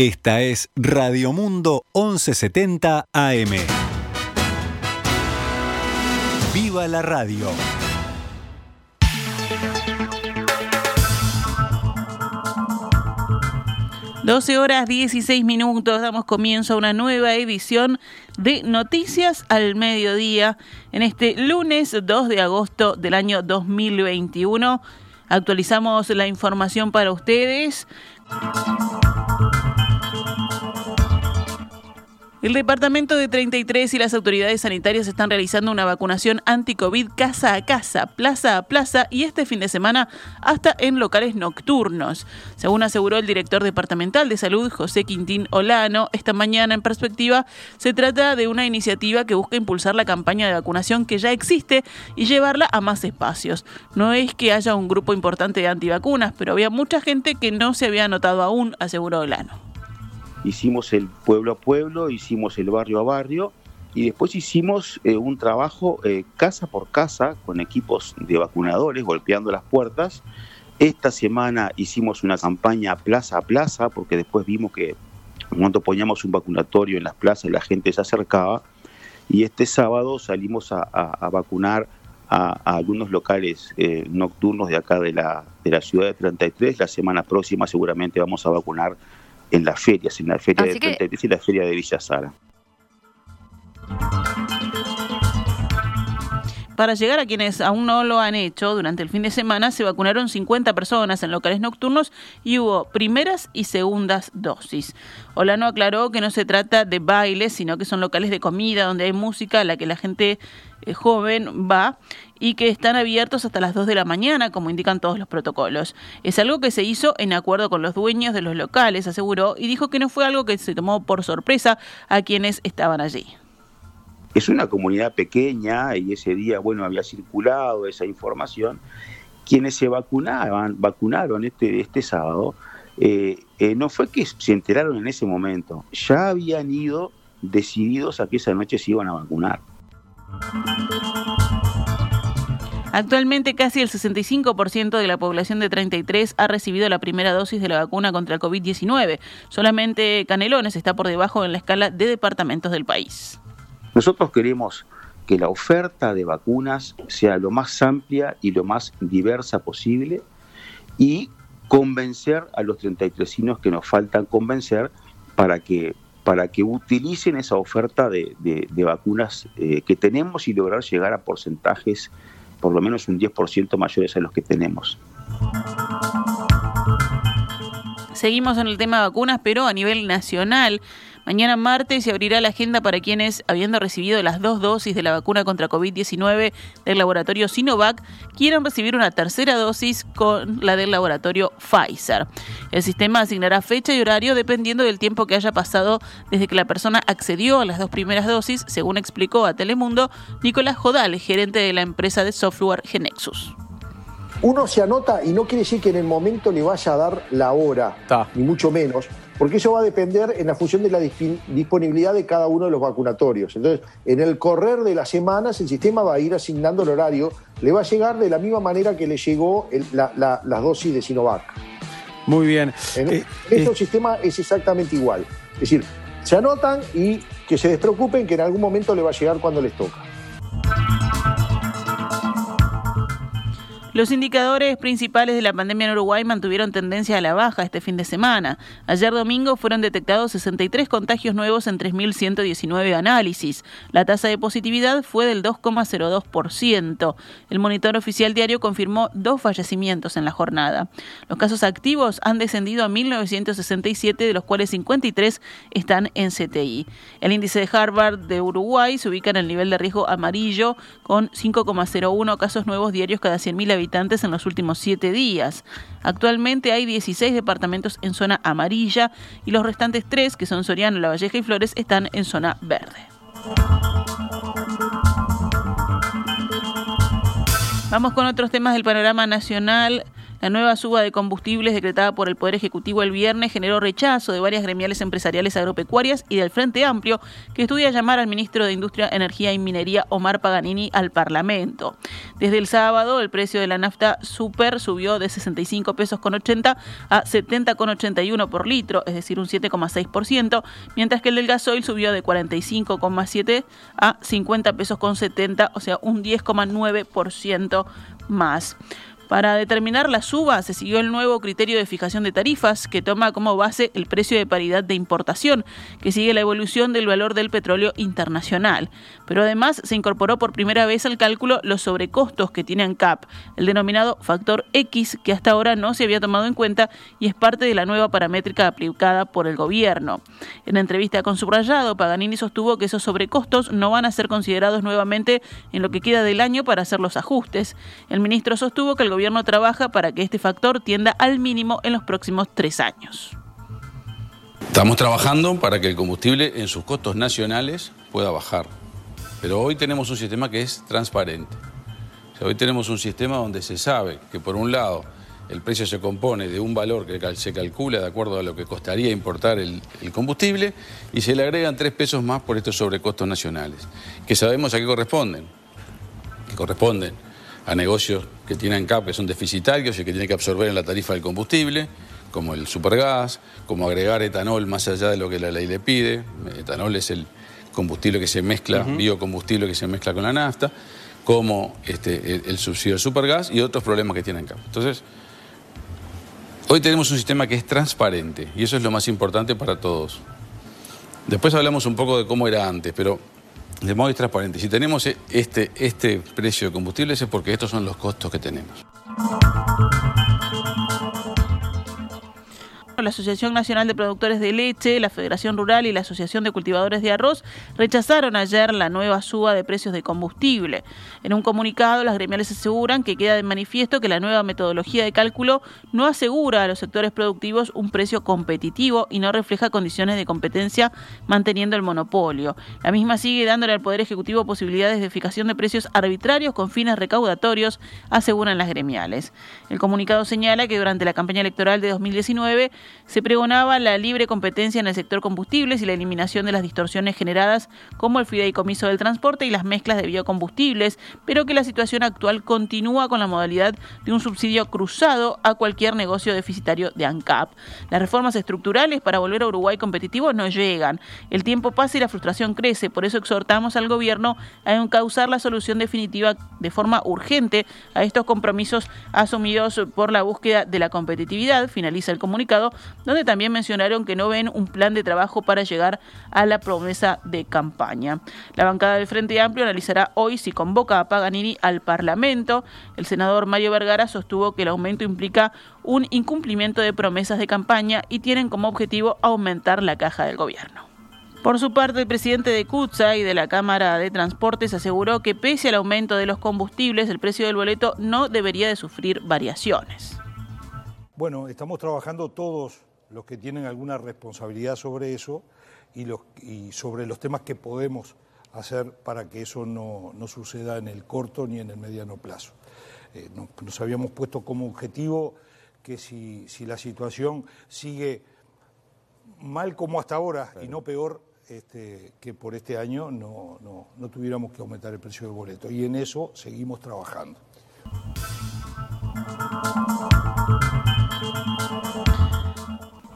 Esta es Radio Mundo 1170 AM. ¡Viva la radio! Doce horas 16 minutos, damos comienzo a una nueva edición de Noticias al Mediodía en este lunes 2 de agosto del año 2021. Actualizamos la información para ustedes. El departamento de 33 y las autoridades sanitarias están realizando una vacunación anti-COVID casa a casa, plaza a plaza y este fin de semana hasta en locales nocturnos. Según aseguró el director departamental de salud, José Quintín Olano, esta mañana en perspectiva se trata de una iniciativa que busca impulsar la campaña de vacunación que ya existe y llevarla a más espacios. No es que haya un grupo importante de antivacunas, pero había mucha gente que no se había anotado aún, aseguró Olano hicimos el pueblo a pueblo, hicimos el barrio a barrio y después hicimos eh, un trabajo eh, casa por casa con equipos de vacunadores golpeando las puertas. Esta semana hicimos una campaña plaza a plaza porque después vimos que cuando poníamos un vacunatorio en las plazas la gente se acercaba y este sábado salimos a, vacunar a, algunos locales eh, nocturnos de acá de la, de la ciudad de 33. La semana próxima seguramente vamos a vacunar en las ferias, en la feria de que... y la feria de Villa Sara. Para llegar a quienes aún no lo han hecho, durante el fin de semana se vacunaron 50 personas en locales nocturnos y hubo primeras y segundas dosis. Olano aclaró que no se trata de bailes, sino que son locales de comida donde hay música a la que la gente eh, joven va y que están abiertos hasta las 2 de la mañana, como indican todos los protocolos. Es algo que se hizo en acuerdo con los dueños de los locales, aseguró, y dijo que no fue algo que se tomó por sorpresa a quienes estaban allí. Es una comunidad pequeña y ese día, bueno, había circulado esa información. Quienes se vacunaban, vacunaron este, este sábado, eh, eh, no fue que se enteraron en ese momento, ya habían ido decididos a que esa noche se iban a vacunar. Actualmente casi el 65% de la población de 33 ha recibido la primera dosis de la vacuna contra el COVID-19. Solamente Canelones está por debajo en la escala de departamentos del país. Nosotros queremos que la oferta de vacunas sea lo más amplia y lo más diversa posible y convencer a los 33 que nos faltan convencer para que, para que utilicen esa oferta de, vacunas eh, que tenemos y lograr llegar a porcentajes por lo menos un 10% mayores a los que tenemos. Seguimos en el tema de vacunas, pero a nivel nacional. Mañana martes se abrirá la agenda para quienes, habiendo recibido las dos dosis de la vacuna contra COVID-19 del laboratorio Sinovac, quieran recibir una tercera dosis con la del laboratorio Pfizer. El sistema asignará fecha y horario dependiendo del tiempo que haya pasado desde que la persona accedió a las dos primeras dosis, según explicó a Telemundo Nicolás Jodal, gerente de la empresa de software Genexus. Uno se anota y no quiere decir que en el momento le vaya a dar la hora, ni mucho menos, porque eso va a depender en la función de la disponibilidad de cada uno de los vacunatorios. Entonces, en el correr de las semanas, el sistema va a ir asignando el horario, le va a llegar de la misma manera que le llegó la, las dosis de Sinovac. Muy bien. En, eh, este sistema es exactamente igual. Es decir, se anotan y que se despreocupen que en algún momento le va a llegar cuando les toca. Los indicadores principales de la pandemia en Uruguay mantuvieron tendencia a la baja este fin de semana. Ayer domingo fueron detectados 63 contagios nuevos en 3.119 análisis. La tasa de positividad fue del 2,02%. El monitor oficial diario confirmó dos fallecimientos en la jornada. Los casos activos han descendido a 1.967, de los cuales 53 están en CTI. El índice de Harvard de Uruguay se ubica en el nivel de riesgo amarillo con 5,01 casos nuevos diarios cada 100.000 habitantes en los últimos siete días. Actualmente hay 16 departamentos en zona amarilla y los restantes tres, que son Soriano, La Valleja y Flores, están en zona verde. Vamos con otros temas del panorama nacional. La nueva suba de combustibles decretada por el Poder Ejecutivo el viernes generó rechazo de varias gremiales empresariales agropecuarias y del Frente Amplio, que estudia llamar al ministro de Industria, Energía y Minería, Omar Paganini, al Parlamento. Desde el sábado, el precio de la nafta super subió de 65 pesos con 80 a 70 con 81 por litro, es decir, un 7,6%, mientras que el del gasoil subió de 45,7 a 50 pesos con 70, o sea, un 10,9% más. Para determinar la suba se siguió el nuevo criterio de fijación de tarifas que toma como base el precio de paridad de importación, que sigue la evolución del valor del petróleo internacional. Pero además se incorporó por primera vez al cálculo los sobrecostos que tiene ANCAP, el denominado factor X que hasta ahora no se había tomado en cuenta y es parte de la nueva paramétrica aplicada por el gobierno. En entrevista con Subrayado, Paganini sostuvo que esos sobrecostos no van a ser considerados nuevamente en lo que queda del año para hacer los ajustes. El ministro sostuvo que el gobierno gobierno trabaja para que este factor tienda al mínimo en los próximos tres años. Estamos trabajando para que el combustible en sus costos nacionales pueda bajar. Pero hoy tenemos un sistema que es transparente. hoy tenemos un sistema donde se sabe que por un lado el precio se compone de un valor que se calcula de acuerdo a lo que costaría importar el, el, combustible y se le agregan tres pesos más por estos sobrecostos nacionales, que sabemos a qué corresponden, que corresponden a negocios que tienen CAP que son deficitarios y que tienen que absorber en la tarifa del combustible, como el supergas, como agregar etanol más allá de lo que la ley le pide. Etanol es el combustible que se mezcla, biocombustible que se mezcla con la nafta, como este, el, subsidio del supergas y otros problemas que tienen CAP. Entonces, hoy tenemos un sistema que es transparente y eso es lo más importante para todos. Después hablamos un poco de cómo era antes, pero de modo transparente. Si tenemos este, este precio de combustibles es porque estos son los costos que tenemos. La Asociación Nacional de Productores de Leche, la Federación Rural y la Asociación de Cultivadores de Arroz rechazaron ayer la nueva suba de precios de combustible. En un comunicado, las gremiales aseguran que queda de manifiesto que la nueva metodología de cálculo no asegura a los sectores productivos un precio competitivo y no refleja condiciones de competencia manteniendo el monopolio. La misma sigue dándole al Poder Ejecutivo posibilidades de fijación de precios arbitrarios con fines recaudatorios, aseguran las gremiales. El comunicado señala que durante la campaña electoral de 2019 se pregonaba la libre competencia en el sector combustibles y la eliminación de las distorsiones generadas como el fideicomiso del transporte y las mezclas de biocombustibles, pero que la situación actual continúa con la modalidad de un subsidio cruzado a cualquier negocio deficitario de ANCAP. Las reformas estructurales para volver a Uruguay competitivo no llegan. El tiempo pasa y la frustración crece, por eso exhortamos al gobierno a encauzar la solución definitiva de forma urgente a estos compromisos asumidos por la búsqueda de la competitividad, finaliza el comunicado, donde también mencionaron que no ven un plan de trabajo para llegar a la promesa de campaña. La bancada del Frente Amplio analizará hoy si convoca a Paganini al Parlamento. El senador Mario Vergara sostuvo que el aumento implica un incumplimiento de promesas de campaña y tienen como objetivo aumentar la caja del gobierno. Por su parte, el presidente de CUTSA y de la Cámara de Transportes aseguró que pese al aumento de los combustibles, el precio del boleto no debería de sufrir variaciones. Bueno, estamos trabajando todos los que tienen alguna responsabilidad sobre eso y, sobre los temas que podemos hacer para que eso no, suceda en el corto ni en el mediano plazo. Eh, nos, habíamos puesto como objetivo que si, la situación sigue mal como hasta ahora y no peor, este, que por este año no, no tuviéramos que aumentar el precio del boleto. Y en eso seguimos trabajando. Thank you.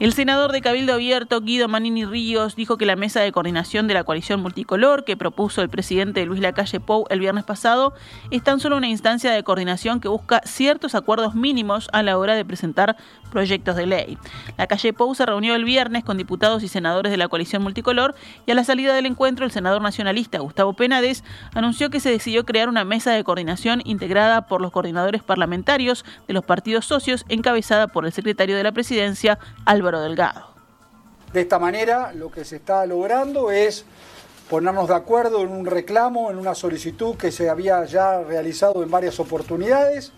El senador de Cabildo Abierto, Guido Manini Ríos, dijo que la mesa de coordinación de la coalición multicolor que propuso el presidente Luis Lacalle Pou el viernes pasado es tan solo una instancia de coordinación que busca ciertos acuerdos mínimos a la hora de presentar proyectos de ley. Lacalle Pou se reunió el viernes con diputados y senadores de la coalición multicolor y a la salida del encuentro el senador nacionalista Gustavo Penades anunció que se decidió crear una mesa de coordinación integrada por los coordinadores parlamentarios de los partidos socios encabezada por el secretario de la presidencia Álvaro Delgado. De esta manera lo que se está logrando es ponernos de acuerdo en un reclamo, en una solicitud que se había ya realizado en varias oportunidades,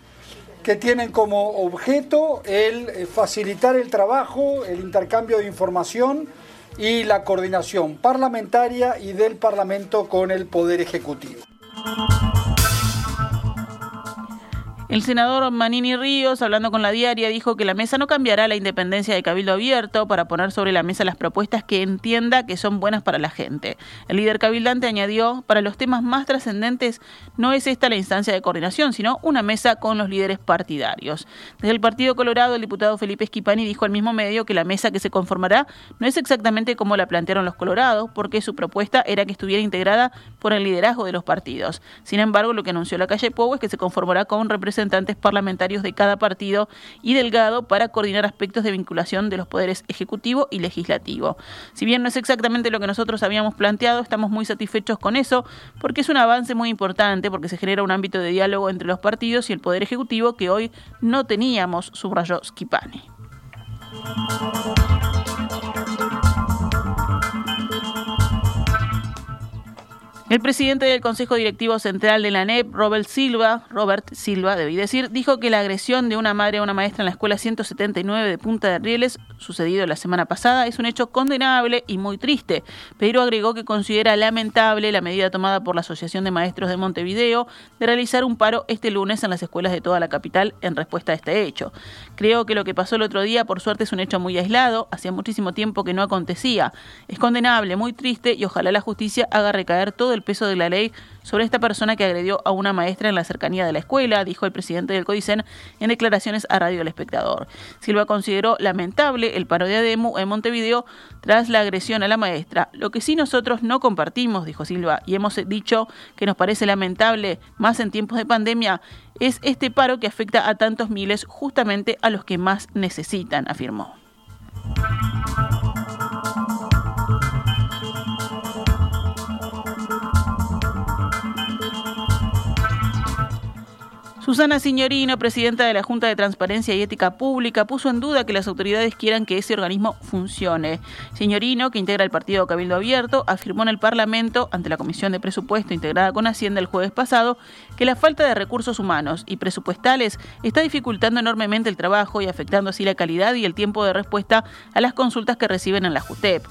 que tienen como objeto el eh, facilitar el trabajo, el intercambio de información y la coordinación parlamentaria y del Parlamento con el Poder Ejecutivo. El senador Manini Ríos, hablando con la diaria, dijo que la mesa no cambiará la independencia de Cabildo Abierto para poner sobre la mesa las propuestas que entienda que son buenas para la gente. El líder cabildante añadió, para los temas más trascendentes no es esta la instancia de coordinación, sino una mesa con los líderes partidarios. Desde el Partido Colorado, el diputado Felipe Esquipani dijo al mismo medio que la mesa que se conformará no es exactamente como la plantearon los colorados, porque su propuesta era que estuviera integrada por el liderazgo de los partidos. Sin embargo, lo que anunció la calle Pou es que se conformará con representantes representantes parlamentarios de cada partido y Delgado para coordinar aspectos de vinculación de los poderes ejecutivo y legislativo. Si bien no es exactamente lo que nosotros habíamos planteado, estamos muy satisfechos con eso porque es un avance muy importante porque se genera un ámbito de diálogo entre los partidos y el poder ejecutivo que hoy no teníamos, subrayó Skipani. El presidente del Consejo Directivo Central de la ANEP, Robert Silva, Robert Silva, debí decir, dijo que la agresión de una madre a una maestra en la escuela 179 de Punta de Rieles, sucedido la semana pasada, es un hecho condenable y muy triste, pero agregó que considera lamentable la medida tomada por la Asociación de Maestros de Montevideo de realizar un paro este lunes en las escuelas de toda la capital en respuesta a este hecho. Creo que lo que pasó el otro día, por suerte, es un hecho muy aislado, hacía muchísimo tiempo que no acontecía. Es condenable, muy triste y ojalá la justicia haga recaer todo el el peso de la ley sobre esta persona que agredió a una maestra en la cercanía de la escuela, dijo el presidente del Codicen en declaraciones a Radio El Espectador. Silva consideró lamentable el paro de ADEMU en Montevideo tras la agresión a la maestra. Lo que sí nosotros no compartimos, dijo Silva, y hemos dicho que nos parece lamentable, más en tiempos de pandemia, es este paro que afecta a tantos miles, justamente a los que más necesitan, afirmó. Susana Signorino, presidenta de la Junta de Transparencia y Ética Pública, puso en duda que las autoridades quieran que ese organismo funcione. Signorino, que integra el partido Cabildo Abierto, afirmó en el Parlamento, ante la Comisión de Presupuesto integrada con Hacienda el jueves pasado, que la falta de recursos humanos y presupuestales está dificultando enormemente el trabajo y afectando así la calidad y el tiempo de respuesta a las consultas que reciben en la JUTEP.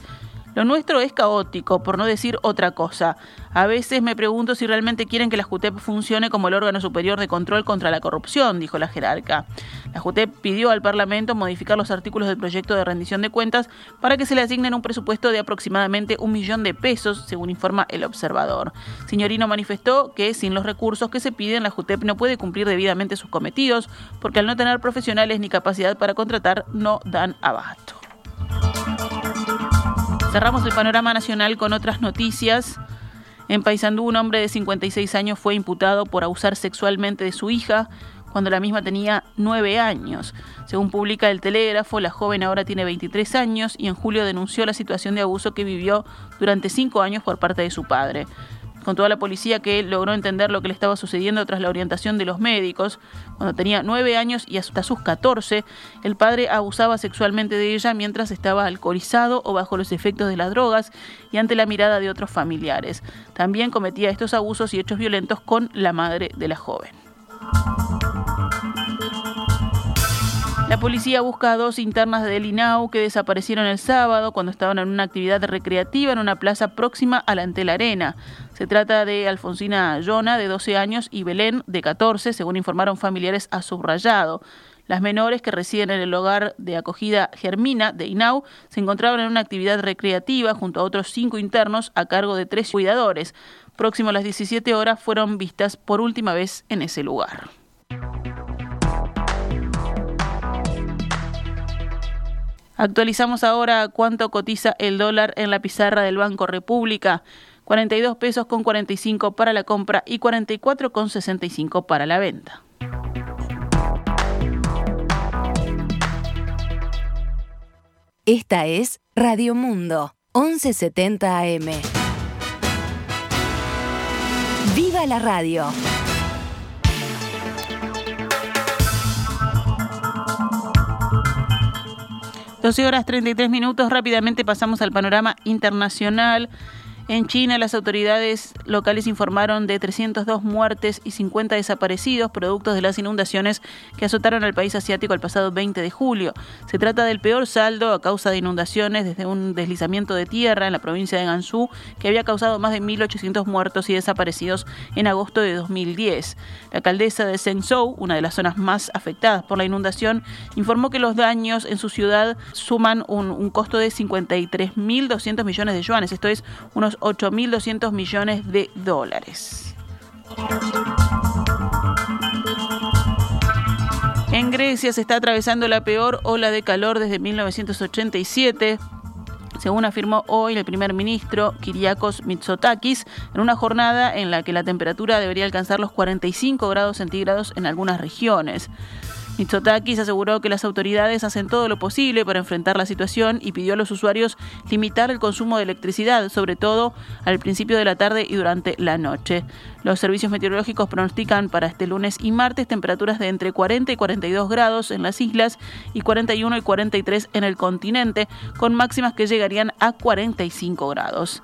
Lo nuestro es caótico, por no decir otra cosa. A veces me pregunto si realmente quieren que la JUTEP funcione como el órgano superior de control contra la corrupción, dijo la jerarca. La JUTEP pidió al Parlamento modificar los artículos del proyecto de rendición de cuentas para que se le asignen un presupuesto de aproximadamente un millón de pesos, según informa el observador. Señorino manifestó que sin los recursos que se piden, la JUTEP no puede cumplir debidamente sus cometidos, porque al no tener profesionales ni capacidad para contratar, no dan abasto. Cerramos el panorama nacional con otras noticias. En Paysandú, un hombre de 56 años fue imputado por abusar sexualmente de su hija cuando la misma tenía 9 años. Según publica el Telégrafo, la joven ahora tiene 23 años y en julio denunció la situación de abuso que vivió durante 5 años por parte de su padre con toda la policía que logró entender lo que le estaba sucediendo tras la orientación de los médicos. Cuando tenía nueve años y hasta sus 14, el padre abusaba sexualmente de ella mientras estaba alcoholizado o bajo los efectos de las drogas y ante la mirada de otros familiares. También cometía estos abusos y hechos violentos con la madre de la joven. La policía busca a dos internas del INAU que desaparecieron el sábado cuando estaban en una actividad recreativa en una plaza próxima a la Antel Arena. Se trata de Alfonsina Yona, de 12 años, y Belén, de 14, según informaron familiares a subrayado. Las menores que residen en el hogar de acogida Germina de INAU se encontraban en una actividad recreativa junto a otros cinco internos a cargo de tres cuidadores. Próximo a las 17 horas fueron vistas por última vez en ese lugar. Actualizamos ahora cuánto cotiza el dólar en la pizarra del Banco República. 42 pesos con 45 para la compra y 44 con 65 para la venta. Esta es Radio Mundo, 1170 AM. ¡Viva la radio! 12 horas 33 minutos, rápidamente pasamos al panorama internacional. En China, las autoridades locales informaron de 302 muertes y 50 desaparecidos productos de las inundaciones que azotaron al país asiático el pasado 20 de julio. Se trata del peor saldo a causa de inundaciones desde un deslizamiento de tierra en la provincia de Gansu que había causado más de 1.800 muertos y desaparecidos en agosto de 2010. La alcaldesa de Shenzhou, una de las zonas más afectadas por la inundación, informó que los daños en su ciudad suman un, un costo de 53.200 millones de yuanes, esto es unos 8.200 millones de dólares. En Grecia se está atravesando la peor ola de calor desde 1987 según afirmó hoy el primer ministro Kyriakos Mitsotakis, en una jornada en la que la temperatura debería alcanzar los 45 grados centígrados en algunas regiones. Mitsotakis aseguró que las autoridades hacen todo lo posible para enfrentar la situación y pidió a los usuarios limitar el consumo de electricidad, sobre todo al principio de la tarde y durante la noche. Los servicios meteorológicos pronostican para este lunes y martes temperaturas de entre 40 y 42 grados en las islas y 41 y 43 en el continente, con máximas que llegarían a 45 grados.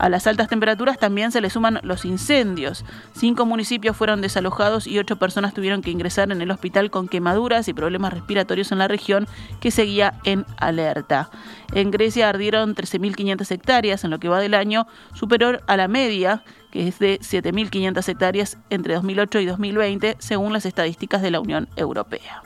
A las altas temperaturas también se le suman los incendios. Cinco municipios fueron desalojados y ocho personas tuvieron que ingresar en el hospital con quemaduras y problemas respiratorios en la región que seguía en alerta. En Grecia ardieron 13.500 hectáreas en lo que va del año, superior a la media que es de 7.500 hectáreas entre 2008 y 2020, según las estadísticas de la Unión Europea.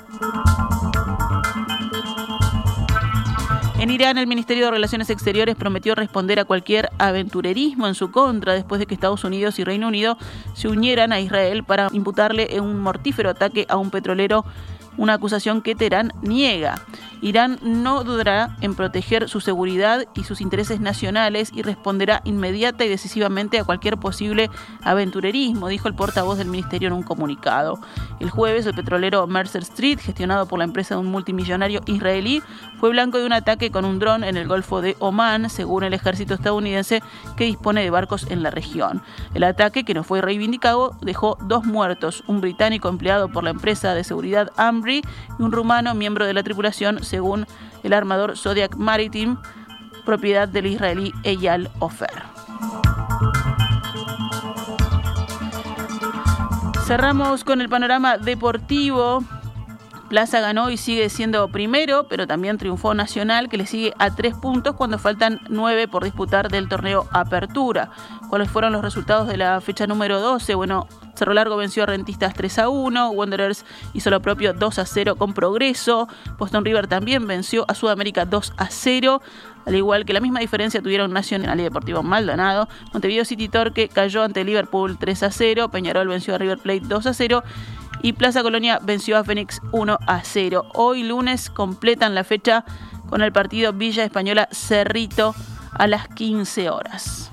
En Irán, el Ministerio de Relaciones Exteriores prometió responder a cualquier aventurerismo en su contra después de que Estados Unidos y Reino Unido se unieran a Israel para imputarle un mortífero ataque a un petrolero, una acusación que Teherán niega. Irán no dudará en proteger su seguridad y sus intereses nacionales y responderá inmediata y decisivamente a cualquier posible aventurerismo, dijo el portavoz del ministerio en un comunicado. El jueves, el petrolero Mercer Street, gestionado por la empresa de un multimillonario israelí, fue blanco de un ataque con un dron en el Golfo de Omán, según el ejército estadounidense que dispone de barcos en la región. El ataque, que no fue reivindicado, dejó dos muertos, un británico empleado por la empresa de seguridad Y un rumano miembro de la tripulación según el armador Zodiac Maritime, propiedad del israelí Eyal Ofer. Cerramos con el panorama deportivo. Plaza ganó y sigue siendo primero, pero también triunfó Nacional, que le sigue a tres puntos cuando faltan nueve por disputar del torneo Apertura. ¿Cuáles fueron los resultados de la fecha número 12? Bueno, Cerro Largo venció a Rentistas 3 a 1, Wanderers hizo lo propio 2 a 0 con progreso, Boston River también venció a Sudamérica 2 a 0, al igual que la misma diferencia tuvieron Nacional y Deportivo Maldonado, Montevideo City Torque cayó ante Liverpool 3 a 0, Peñarol venció a River Plate 2 a 0 y Plaza Colonia venció a Fénix 1 a 0. Hoy lunes completan la fecha con el partido Villa Española Cerrito a las 15 horas.